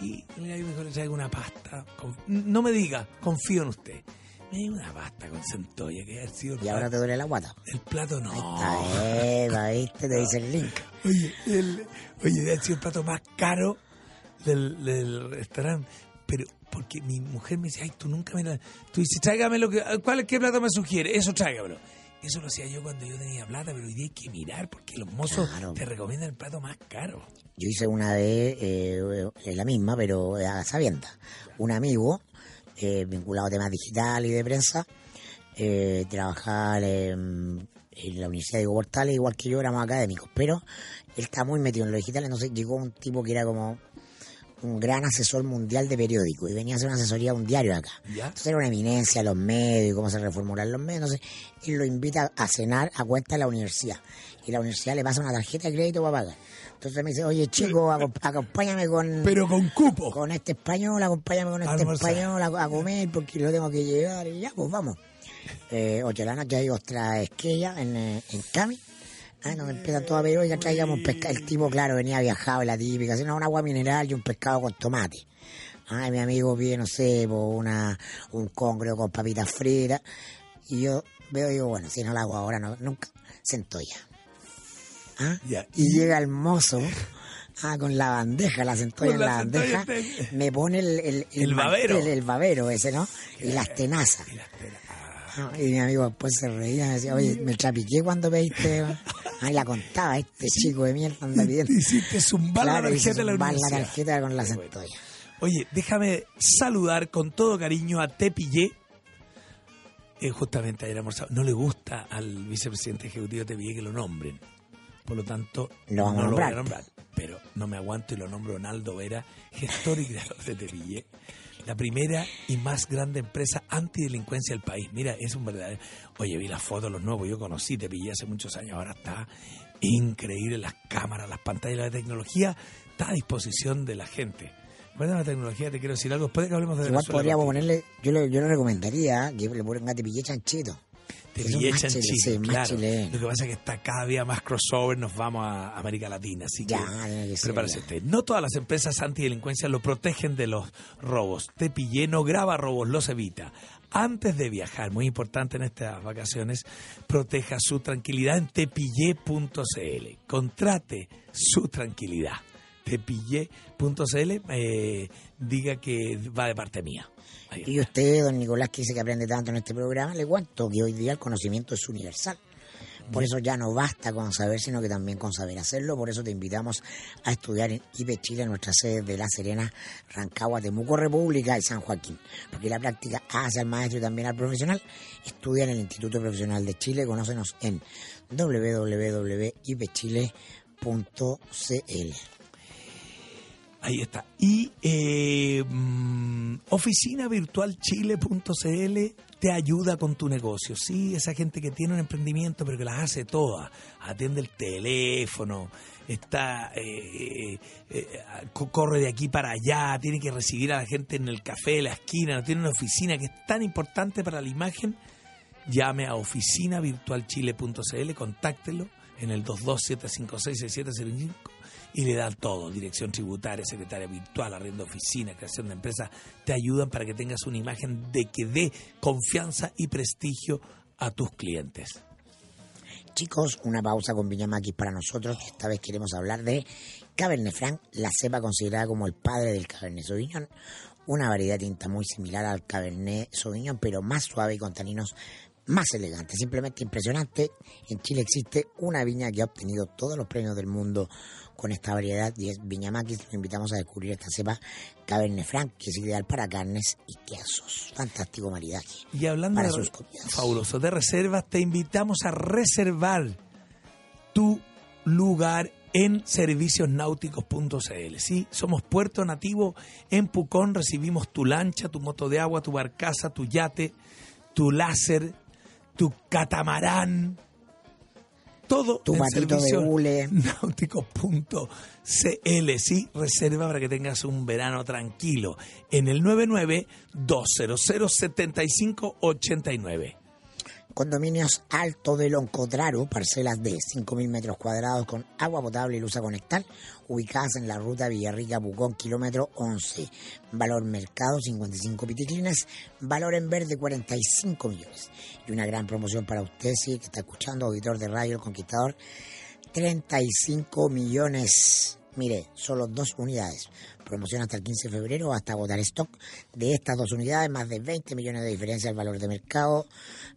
Y me dijo, le traigo una pasta. no me diga, confío en usted. Me dio una pasta con centolla que ha sido. ¿Y ahora te duele la guata? El plato no. Ahí está, ¿viste? Te dice el link. Oye, el, oye, ha sido el plato más caro del, del restaurante. Pero porque mi mujer me dice, ay, tú nunca me la... Tú dices, tráigame lo que... ¿cuál, ¿Qué plato me sugiere? Eso tráigamelo. Eso lo hacía yo cuando yo tenía plata, pero hoy día hay que mirar porque los mozos te recomiendan el plato más caro. Yo hice una vez, eh, la misma, pero a sabienda. Un amigo, eh, vinculado a temas digitales y de prensa, eh, trabajar en, la Universidad de Portales, igual que yo, éramos académicos, pero él está muy metido en lo digital, entonces llegó un tipo que era como un gran asesor mundial de periódico y venía a hacer una asesoría a un diario acá. Entonces era una eminencia los medios, cómo se reformulan los medios. Entonces él lo invita a cenar a cuenta de la universidad y la universidad le pasa una tarjeta de crédito para pagar. Entonces me dice, oye chico, acompáñame con... Pero con cupo. Con este español, acompáñame con este español a, comer porque lo tengo que llevar y ya, pues vamos. Eh, ocho de la noche hay otra esquella en, eh, en Cami Ah, nos empiezan todos a ver, oiga, traigamos pescado. El tipo, claro, venía viajado, la típica, sino un agua mineral y un pescado con tomate. Ay, mi amigo pide, no sé, una, un congrio con papitas fritas. Y yo veo y digo, bueno, si no lo hago ahora, no, nunca, centolla. ¿Ah? Y llega el mozo. Ah, con la bandeja, la centolla en la, bandeja, me pone el, el, el, babero. El, babero ese, ¿no? Y las tenazas. Y mi amigo después se reía y me decía, oye, me trapiqué cuando pediste. Ay, la contaba este chico de mierda anda pidiendo. Hiciste zumbar la tarjeta la la tarjeta con la centolla. Oye, déjame saludar con todo cariño a Tepillé. Eh, justamente ayer almorzado. No le gusta al vicepresidente ejecutivo Tepillé que lo nombren. Por lo tanto, no, lo voy a nombrar. Pero no me aguanto y lo nombro Ronaldo Vera, gestor y creador de Tepillé la primera y más grande empresa antidelincuencia del país. Mira, es un verdadero. Oye, vi las fotos, los nuevos, yo conocí, te pillé hace muchos años, ahora está increíble las cámaras, las pantallas, la tecnología está a disposición de la gente. Bueno, la tecnología, te quiero decir algo, después de que hablemos de Igual podríamos ponerle, yo le, yo le recomendaría que le pongan te pillé chanchito te echan chile, claro. Lo que pasa es que está cada día más crossover, nos vamos a América Latina, así que, prepárese usted. No todas las empresas antidelincuencia lo protegen de los robos. Tepillé no graba robos, los evita. Antes de viajar, muy importante en estas vacaciones, proteja su tranquilidad en tepillé.cl. Contrate su tranquilidad. Tepillé.cl, eh, diga que va de parte mía. Y usted, don Nicolás, que dice que aprende tanto en este programa, le cuento que hoy día el conocimiento es universal. Por eso ya no basta con saber, sino que también con saber hacerlo. Por eso te invitamos a estudiar en IPE Chile, en nuestra sede de La Serena, Rancagua, Temuco, República y San Joaquín. Porque la práctica hace al maestro y también al profesional. Estudia en el Instituto Profesional de Chile. Conócenos en www.ipechile.cl. Ahí está. Y eh, mm, oficinavirtualchile.cl te ayuda con tu negocio. Sí, esa gente que tiene un emprendimiento pero que las hace todas. Atiende el teléfono, está eh, eh, eh, corre de aquí para allá, tiene que recibir a la gente en el café, en la esquina, no tiene una oficina que es tan importante para la imagen. Llame a oficinavirtualchile.cl, contáctelo en el 227566705 y le dan todo, dirección tributaria, secretaria virtual, arriendo oficina, creación de empresa, te ayudan para que tengas una imagen de que dé confianza y prestigio a tus clientes. Chicos, una pausa con Viñamaquis para nosotros. Esta vez queremos hablar de Cabernet Franc, la cepa considerada como el padre del Cabernet Sauvignon. Una variedad de tinta muy similar al Cabernet Sauvignon, pero más suave y con taninos más elegante, simplemente impresionante. En Chile existe una viña que ha obtenido todos los premios del mundo con esta variedad y es Viña Maquis. Los invitamos a descubrir esta cepa Cabernet Franc, que es ideal para carnes y quesos. Fantástico maridaje. Y hablando de sus comidas. fabuloso de reservas, te invitamos a reservar tu lugar en serviciosnáuticos.cl. Sí, somos puerto nativo en Pucón, recibimos tu lancha, tu moto de agua, tu barcaza, tu yate, tu láser, tu catamarán, todo Tu en de servicio hule. náutico.cl, sí, reserva para que tengas un verano tranquilo en el 99 200 7589. Condominios Alto de Loncotraro, parcelas de 5.000 metros cuadrados con agua potable y luz a conectar, ubicadas en la ruta Villarrica-Pucón, kilómetro 11. Valor mercado 55 piticlines, valor en verde 45 millones. Y una gran promoción para usted, sí, que está escuchando, auditor de Radio El Conquistador, 35 millones. Mire, solo dos unidades. Promoción hasta el 15 de febrero hasta agotar stock de estas dos unidades, más de 20 millones de diferencia al valor de mercado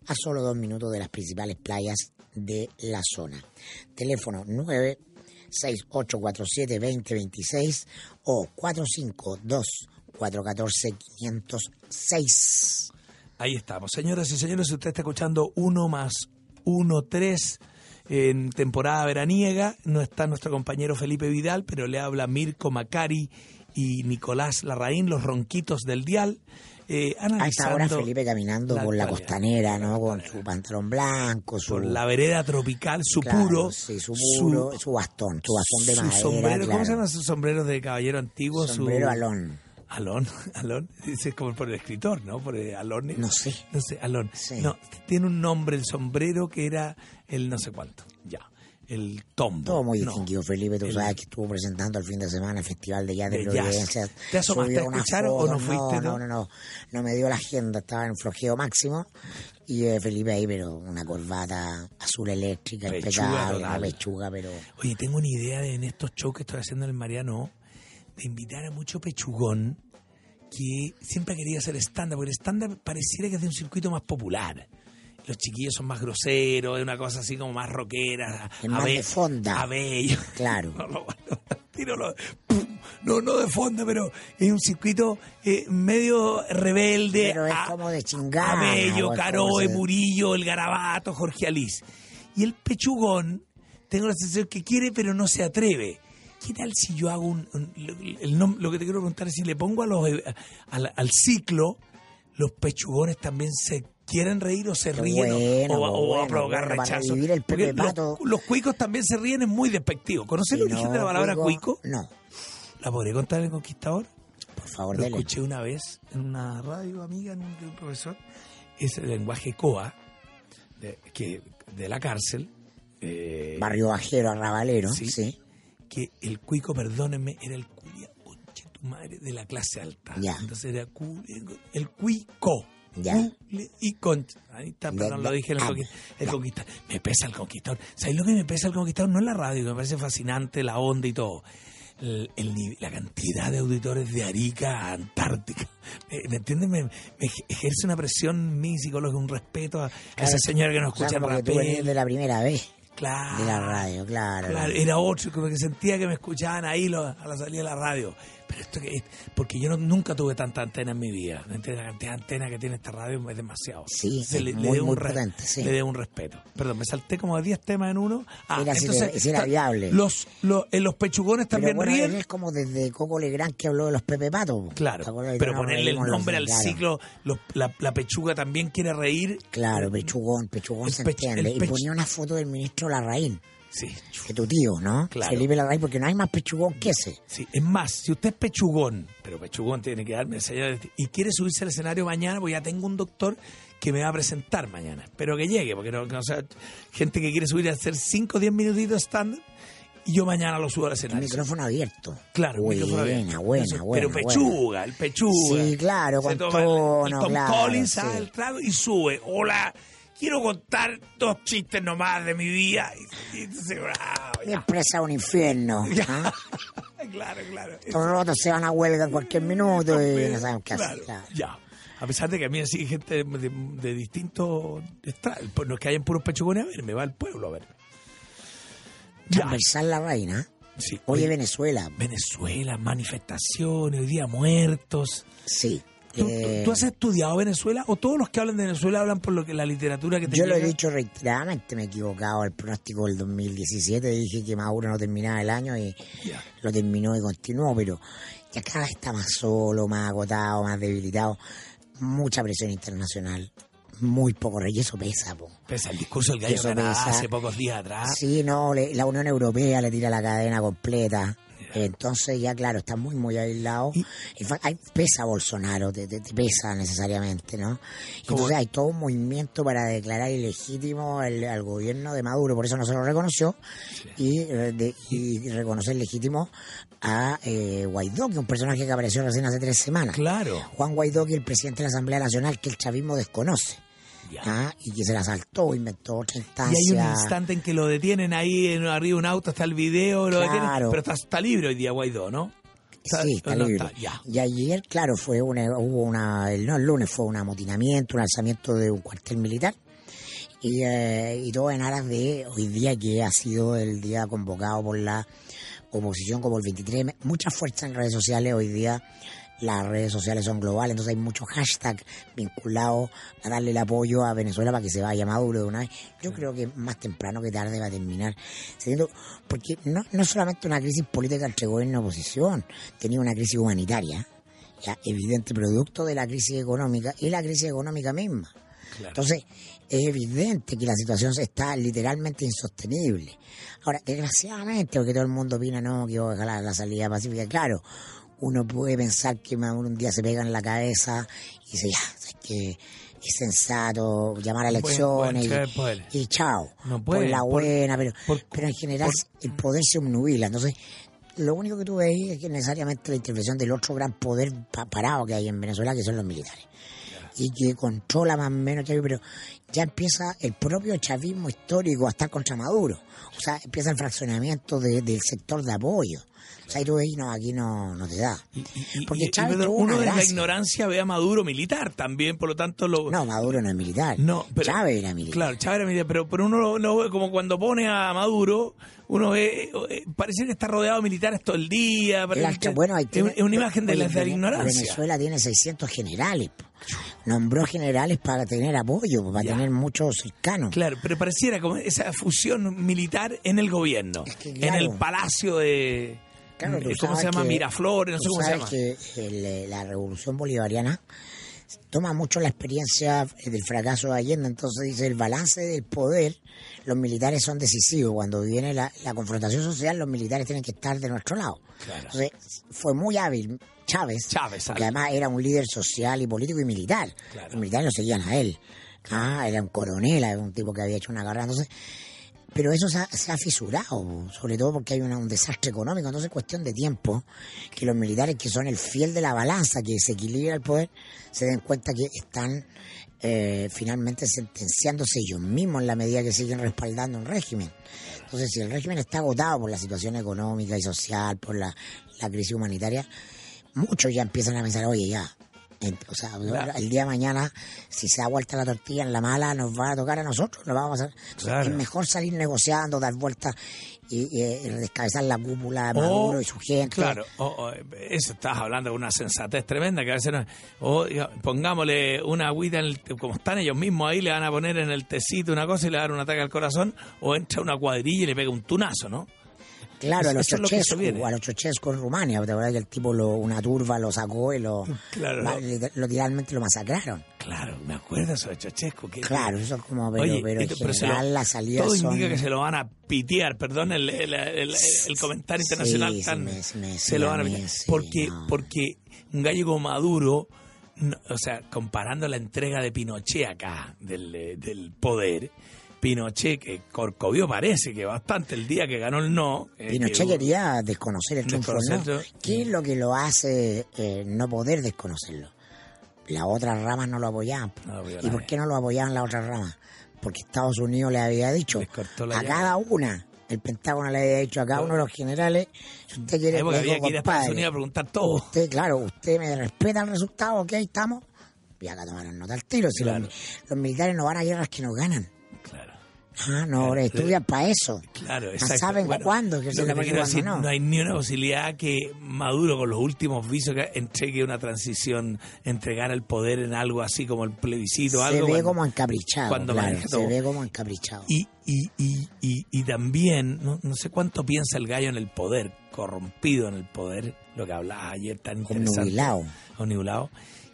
a solo dos minutos de las principales playas de la zona. Teléfono 9 6847 2026 o 452 414 506. Ahí estamos. Señoras y señores, usted está escuchando 1 más 1, 3 en temporada veraniega, no está nuestro compañero Felipe Vidal, pero le habla Mirko Macari y Nicolás Larraín, los ronquitos del dial. Eh, A esta hora analizando Felipe caminando la por la costanera, ¿no? Con su pantalón blanco, su, por la vereda tropical, su claro, puro, sí, su puro, su, bastón, su bastón de su madera, sombrero, ¿cómo se llaman esos sombreros de caballero antiguo? Su- Sombrero alón. Alón, Alón, dice como por el escritor, ¿no? Por el Alón. No sé. No sé, Alón. Sí. No, tiene un nombre el sombrero que era el no sé cuánto. Ya. El tombo. Todo muy No. distinguido, Felipe. Tú El- sabes que estuvo presentando el fin de semana el Festival de Jazz de, De. Providencia. ¿Te asomaste a escuchar o no fuiste, No, no? no, no, no. Me dio la agenda, estaba en flojeo máximo. Y eh, Felipe ahí, pero una corbata azul eléctrica, Pechuga impecable, una pechuga, pero... Oye, tengo una idea de en estos shows que estoy haciendo en el Mariano de invitar a mucho pechugón que siempre quería hacer estándar, porque el estándar pareciera que es de un circuito más popular. Los chiquillos son más groseros, es una cosa así como más rockera. Es más de fonda. A bello. Claro. No, no, no, tiro lo- pum. no, no de fonda, pero es un circuito eh, medio rebelde. Pero es a- como de chingada, A Bello, o es como Caroe, Murillo, El Garabato, Jorge Alís. Y el pechugón, tengo la sensación que quiere, pero no se atreve. ¿Qué tal si yo hago un... un- el nom- lo que te quiero preguntar es si le pongo a los, eh, al, al ciclo, los pechugones también se quieren reír o se ríen o- bueno, o, a provocar bueno, rechazo. el Porque los, cuicos también se ríen, es muy despectivo. ¿Conoces el origen no, de la palabra cuico, cuico? No, ¿La podré contar en el Conquistador? por favor, Lo dele. escuché una vez en una radio amiga en un, de un profesor. Es el lenguaje coa de, que, de la cárcel. eh, Barrio Bajero, Arrabalero, Sí. sí. Que el cuico, perdónenme, era el conche tu madre, de la clase alta. Ya. Entonces era cu- el cuico. Ya. Y concha. Ahí está, perdón, lo dije en el, ah, conqui- el ya. conquistador. Me pesa el conquistador. ¿Sabes lo que me pesa el conquistador? No es la radio, que me parece fascinante, la onda y todo. el- el la cantidad de auditores de Arica a Antártica. ¿Me, me entiendes? Me, me ej- ejerce una presión en mí psicológica, un respeto a, a esa señora que nos escucha en como que tú venís de la primera vez Claro. de la radio, claro. Claro, era otro, como que sentía que me escuchaban ahí lo- a la salida de la radio. Pero esto que porque yo no- nunca tuve tanta antena en mi vida. La cantidad de antena que tiene esta radio es demasiado. Sí, es muy, muy un re- potente, sí. Le debo un respeto. Perdón, me salté como de 10 temas en uno. Ah, Era si era- si era viable. Los, los, en los pechugones Pero también bueno, ríen. es como desde Coco Legrand que habló de los Pepe Patos. ¿te Claro, pero ponerle el nombre al claro. ciclo, los- la, la pechuga también quiere reír. Claro, pechugón, pechugón El se pech- entiende. Y pech- ponía una foto del ministro Larraín, Sí, que tu tío, ¿no? Claro. Felipe Larraín, porque no hay más pechugón que ese. Sí, es más, si usted es pechugón, pero pechugón tiene que darme señal y quiere subirse al escenario mañana, pues ya tengo un doctor que me va a presentar mañana. Pero que llegue, porque no, no sea gente que quiere subir a hacer 5 o 10 minutitos stand y yo mañana lo subo al El escenario. micrófono abierto. Claro, buena, micrófono abierto. buena, buena. Pero pechuga, el pechuga. Sí, claro, Se con toma el- tono, el Tom claro, Collins, sí. el trago y sube. Hola, quiero contar dos chistes nomás de mi vida. Y, y entonces, bravo, Mi empresa es un infierno. ¿ah? claro, claro. Los rotos se van a huelga en cualquier minuto y no sabemos qué hacer. claro. Ya. A pesar de que a mí así gente de, de, de distintos estratos, pues no es que hayan puros pechugones a ver, me va al pueblo a ver. Ya. Transversal la reina. Sí. Oye, Venezuela. Venezuela, manifestaciones, hoy día muertos. Sí. ¿Tú, Eh, tú has estudiado Venezuela o todos los que hablan de Venezuela hablan por lo que la literatura que te Yo lo he dicho reiteradamente, me he equivocado. El pronóstico del 2017 dije que Maduro no terminaba el año y lo terminó y continuó, pero ya cada vez está más solo, más agotado, más debilitado. Mucha presión internacional, muy poco rey, eso pesa, po. Pese al discurso del gallo pesa. hace pocos días atrás. Sí, no, le- la Unión Europea le tira la cadena completa. Entonces ya, claro, está muy, muy aislado. Y- hay- pesa Bolsonaro, te, te- te pesa necesariamente, ¿no? ¿Cómo? Entonces hay todo un movimiento para declarar ilegítimo el- al gobierno de Maduro, por eso no se lo reconoció, y, eh, de- y reconocer legítimo a eh, Guaidó, que es un personaje que apareció recién hace tres semanas. Claro. Juan Guaidó, que es el presidente de la Asamblea Nacional, que el chavismo desconoce. ¿Ah? Y que se la saltó, inventó otra Y hay un instante en que lo detienen ahí en, arriba de un auto, está el video, lo Claro. detienen, pero está, está libre hoy día Guaidó, ¿no? Sí, está no libre. está, ya. Y ayer, claro, fue una, hubo una, el, no, el lunes fue un amotinamiento, un alzamiento de un cuartel militar. Y, eh, y todo en aras de hoy día que ha sido el día convocado por la oposición como el 23. Mucha fuerza en redes sociales hoy día. Las redes sociales son globales, entonces hay muchos hashtags vinculados a darle el apoyo a Venezuela para que se vaya Maduro de una vez. Yo creo que más temprano que tarde va a terminar porque no, no solamente una crisis política entre gobierno y oposición, tenía una crisis humanitaria, ya evidente producto de la crisis económica y la crisis económica misma. Claro. Entonces, es evidente que la situación está literalmente insostenible. Ahora, desgraciadamente, porque todo el mundo opina, no, que ojalá la salida pacífica, claro, uno puede pensar que un día se pega en la cabeza y dice, ya, es que es sensato llamar a elecciones buen poder. y, y chao, No puede, por la por- buena, pero, por- pero en general el poder se obnubila. Entonces, lo único que tú veis es que necesariamente la intervención del otro gran poder pa- parado que hay en Venezuela, que son los militares y que controla más o menos, Chávez, pero ya empieza el propio chavismo histórico a estar contra Maduro. O sea, empieza el fraccionamiento de- del sector de apoyo. O sea, y tú ves, no, aquí no, no te da. Porque y- y Chávez uno desde la ignorancia ve a Maduro militar también, por lo tanto lo... No, Maduro no es militar. No, pero- Chávez era militar. Claro, Chávez era militar, pero, pero uno lo, lo ve como cuando pone a Maduro, uno ve, eh, parece que está rodeado de militares todo el día. parece bueno, ahí es, tiene- es una imagen de, la, de ignorancia. Venezuela tiene 600 generales. po. Nombró generales para tener apoyo, para Ya. tener muchos cercanos. Claro, pero pareciera como esa fusión militar en el gobierno, Es que, en el palacio de... Claro, eh, ¿Cómo se llama? que- Miraflores, no sé cómo se llama. que el, eh, la revolución bolivariana toma mucho la experiencia eh, del fracaso de Allende, entonces dice el balance del poder, los militares son decisivos, cuando viene la, la confrontación social los militares tienen que estar de nuestro lado. Claro. Entonces fue muy hábil Chávez, Chávez, porque hábil. además era un líder social y político y militar, Claro. los militares lo seguían a él, ah, era un coronel, era un tipo que había hecho una carrera, entonces pero eso se ha, se ha fisurado, sobre todo porque hay una- un desastre económico. Entonces es cuestión de tiempo que los militares, que son el fiel de la balanza, que se equilibra el poder, se den cuenta que están eh, finalmente sentenciándose ellos mismos en la medida que siguen respaldando un régimen. Entonces, si el régimen está agotado por la situación económica y social, por la, la crisis humanitaria, muchos ya empiezan a pensar, oye, ya, o sea, el día de mañana, si se da vuelta la tortilla en la mala, nos va a tocar a nosotros, nos vamos a Es mejor salir negociando, dar vueltas y, descabezar la cúpula de Maduro y su gente. Claro, eso estás hablando de una sensatez tremenda que a veces o pongámosle una agüita, como están ellos mismos ahí, le van a poner en el tecito una cosa y le van a dar un ataque al corazón, o entra una cuadrilla y le pega un tunazo, ¿no? Claro, a los Ceausescu, a los en Rumania, ¿te acuerdas que el tipo lo, una turba lo sacó y lo, claro, lo, literalmente lo masacraron? Claro, me acuerdo eso de Ceausescu. claro, eso es como, pero, pero, general, la salida Todo indica que se lo van a pitear, perdón el, el, el, comentario internacional tan... se lo van a pitear. porque, porque un gallo como Maduro... o sea, comparando la entrega de Pinochet acá del, del poder, Pinochet, que Corcovio parece que bastante el día que ganó el no. Eh, Pinochet quería desconocer el triunfo no. ¿Qué es lo que lo hace eh, no poder desconocerlo? Las otras ramas no lo apoyaban. ¿Y por qué no lo apoyaban las otras ramas? Porque Estados Unidos le había dicho a cada una el Pentágono le había dicho a cada uno de los generales, si usted quiere... había que ir a Estados Unidos a preguntar todo. Usted, claro, usted me respeta el resultado, ok, estamos. Y acá tomaron nota al tiro. Si los, los, militares no van a guerras que nos ganan. Ah, no, ahora estudian para eso. Claro, exacto. saben cuándo que se no. no hay ni una posibilidad que Maduro, con los últimos visos, que entregue una transición, entregar el poder en algo así como el plebiscito. Se algo ve como encaprichado. claro, se ve como encaprichado. Y, y, y, y, y también, no, no, sé cuánto piensa el gallo en el poder, corrompido en el poder, lo que hablabas ayer tan interesante. Un nubilado.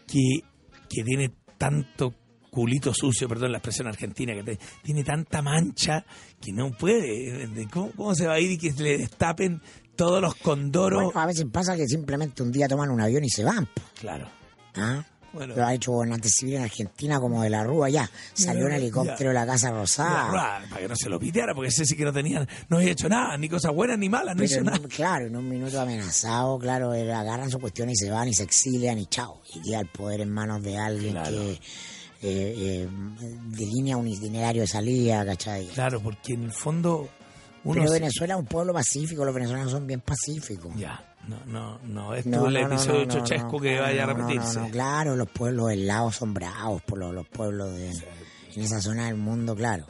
Que, que tiene tanto culito sucio, perdón la expresión argentina, que tiene tanta mancha que no puede. ¿Cómo, se va a ir y que le destapen todos los condoros? a veces pasa que simplemente un día toman un avión y se van. Claro. ¿Ah? lo ha hecho antes civil en Argentina como de la Rúa ya. Salió un helicóptero de la Casa Rosada. para que no se lo piteara, porque ese sí que no tenía, no había hecho nada, ni cosas buenas ni malas, no hizo nada. Claro, en un minuto amenazado, claro, agarran su cuestión y se van y se exilian y chao. Y queda el poder en manos de alguien que eh, eh, delinea un itinerario de salida, ¿cachai? Claro, porque en el fondo... Uno Pero Venezuela es un pueblo pacífico, los venezolanos son bien pacíficos. Ya, no, no, no, es no, el episodio de Chochesco que vaya a repetirse. claro, los pueblos del lado son bravos, por los, pueblos de, en esa zona del mundo, claro.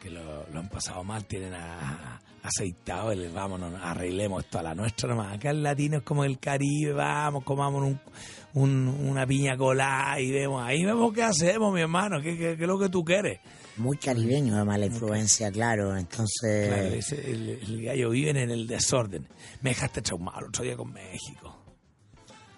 Que lo, han pasado mal, tienen a, aceitado, les vámonos, arreglemos esto a la nuestra nomás. Acá el latino es como el Caribe, vamos, comamos un un, una piña colada y vemos, ahí vemos qué hacemos, mi hermano, qué, qué, es lo que tú quieres. Muy caribeño, además, la influencia, claro, entonces... Claro, el, gallo vive en el desorden. Me dejaste traumado el otro día con México.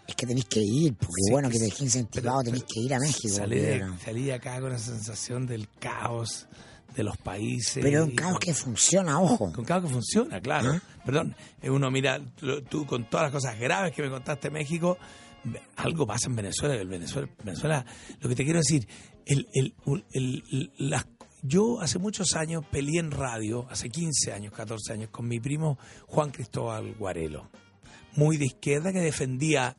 Es que tenéis que ir, porque bueno que te dejé incentivado, tenéis que ir a México. Salí de, salí de acá con la sensación del caos de los países. Pero un caos que funciona, ojo. Un caos que funciona, claro. ¿Ah? Perdón, uno mira, tú con todas las cosas graves que me contaste México, algo pasa en Venezuela, el Venezuela, Venezuela, lo que te quiero decir, el, el, el, yo hace muchos años peleé en radio, hace 15 años, 14 años, con mi primo Juan Cristóbal Guarelo, muy de izquierda que defendía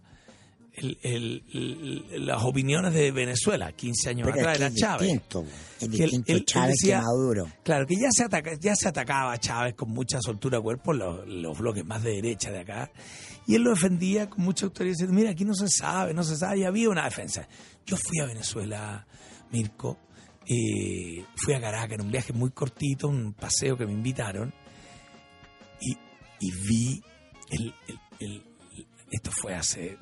las opiniones de Venezuela 15 años atrás era Chávez. Distinto, es distinto Chávez que Maduro. Claro, que ya se, ataca, ya se atacaba a Chávez con mucha soltura de cuerpo, los, los bloques más de derecha de acá, y él lo defendía con mucha autoridad, diciendo, mira, aquí no se sabe, no se sabe, y había una defensa. Yo fui a Venezuela, Mirko, fui a Caracas en un viaje muy cortito, un paseo que me invitaron, y, y vi, el, el, esto fue hace,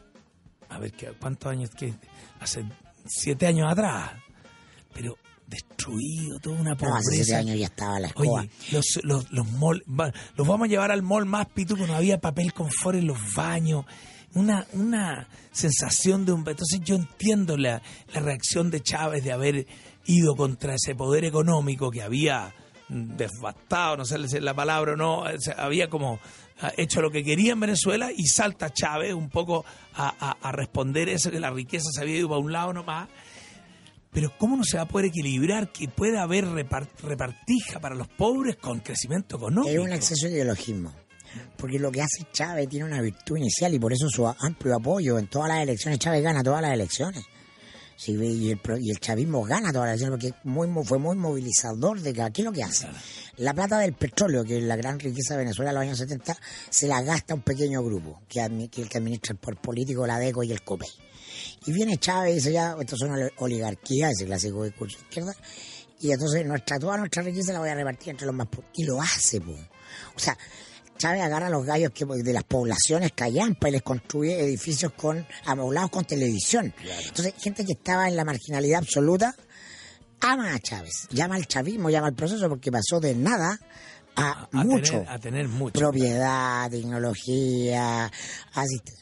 a ver, ¿cuántos años? que Hace siete años atrás, pero destruido, toda una pobreza. No, hace siete años ya estaba la escoba. Oye, los, los, los, los vamos a llevar al mall más pituco, no había papel confort en los baños. Una, una sensación de un... Entonces yo entiendo la, la reacción de Chávez de haber ido contra ese poder económico que había devastado, no sé la palabra o no, había como hecho lo que quería en Venezuela y salta Chávez un poco a, responder eso, que la riqueza se había ido para un lado nomás pero ¿cómo no se va a poder equilibrar que pueda haber repartija para los pobres con crecimiento económico? Es un exceso de ideologismo. Porque lo que hace Chávez tiene una virtud inicial y por eso su amplio apoyo en todas las elecciones. Chávez gana todas las elecciones. Sí, y, el, y el chavismo gana todas las elecciones porque muy, fue muy movilizador de que ¿Qué es lo que hace? la plata del petróleo, que es la gran riqueza de Venezuela en los años 70, se la gasta un pequeño grupo, que, el que administra el poder político, la DECO y el COPEI. Y viene Chávez y dice ya, esto es una oligarquía, ese clásico discurso de izquierda, y entonces nuestra, toda nuestra riqueza la voy a repartir entre los más pobres. Y lo hace, po. O sea, Chávez agarra a los gallos que, de las poblaciones callampa y les construye edificios con amoblados con televisión. Entonces, gente que estaba en la marginalidad absoluta ama a Chávez, llama al chavismo, llama al proceso porque pasó de nada a, A mucho. tener, a tener mucho. Propiedad, tecnología, asist-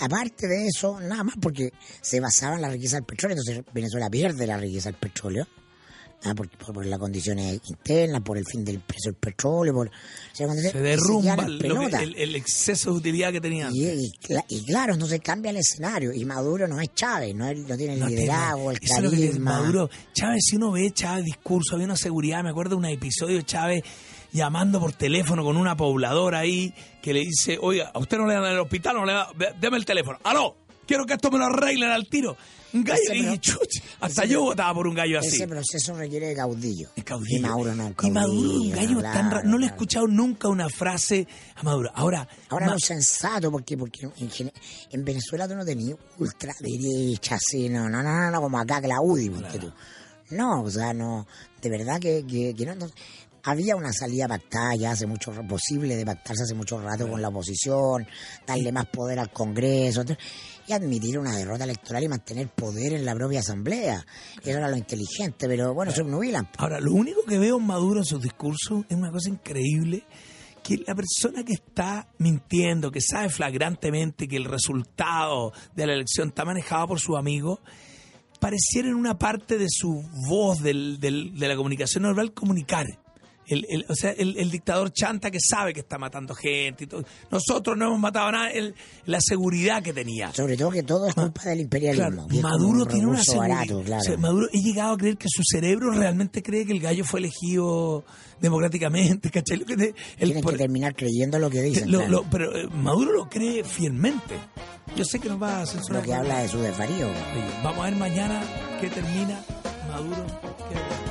Aparte de eso, nada más porque se basaba en la riqueza del petróleo, entonces Venezuela pierde la riqueza del petróleo. Ah, por, por- por las condiciones internas, por el fin del precio del petróleo, por, o sea, cuando Se derrumba el, el exceso de utilidad que tenían. Y, y y claro, entonces cambia el escenario. Y Maduro no es Chávez, no, es- no tiene el No liderazgo, el carisma. Maduro. Chávez, si uno ve Chávez discurso, había una seguridad. Me acuerdo de un episodio Chávez llamando por teléfono con una pobladora ahí que le dice, oiga, a usted no le dan el hospital, no le da, ve- deme el teléfono. ¡Aló! Quiero que esto me lo arreglen al tiro. Un gallo Ese y pro- chuch, hasta ese yo votaba por un gallo así. Ese proceso requiere de caudillo. Es caudillo. Y Maduro no Y Maduro, un gallo claro, tan raro. No le he claro. escuchado nunca una frase a Maduro. Ahora, Ahora Ma- no es sensato, porque, porque en, gen- en Venezuela tú no tenías ultraderecha, así, no, no, no, no, no, como acá Claudio, ponte tú. No, o sea, no, de verdad que, que, que no, no- había una salida pactada ya hace mucho, posible de pactarse hace mucho rato con la oposición, darle más poder al Congreso, entonces, y admitir una derrota electoral y mantener poder en la propia asamblea. Eso era lo inteligente, pero bueno, se obnubilan. Ahora, lo único que veo en Maduro en sus discursos es una cosa increíble, que la persona que está mintiendo, que sabe flagrantemente que el resultado de la elección está manejado por su amigo, pareciera en una parte de su voz, del, del- de la comunicación no verbal, comunicar. El, el- o sea, el, el dictador chanta que sabe que está matando gente y todo. Nosotros no hemos matado a nadie, el- la seguridad que tenía. Sobre todo que todo es culpa del imperialismo. Claro, Maduro un tiene una seguridad. barato, claro. O sea, Maduro, he llegado a creer que su cerebro realmente cree que el gallo fue elegido democráticamente, ¿cachai? Lo que Tienen por- que terminar creyendo lo que dicen. lo- claro. lo- pero eh, Maduro lo cree fielmente. Yo sé que nos va a censurar. lo que habla de su desvarío. Vamos a ver mañana qué termina Maduro. qué-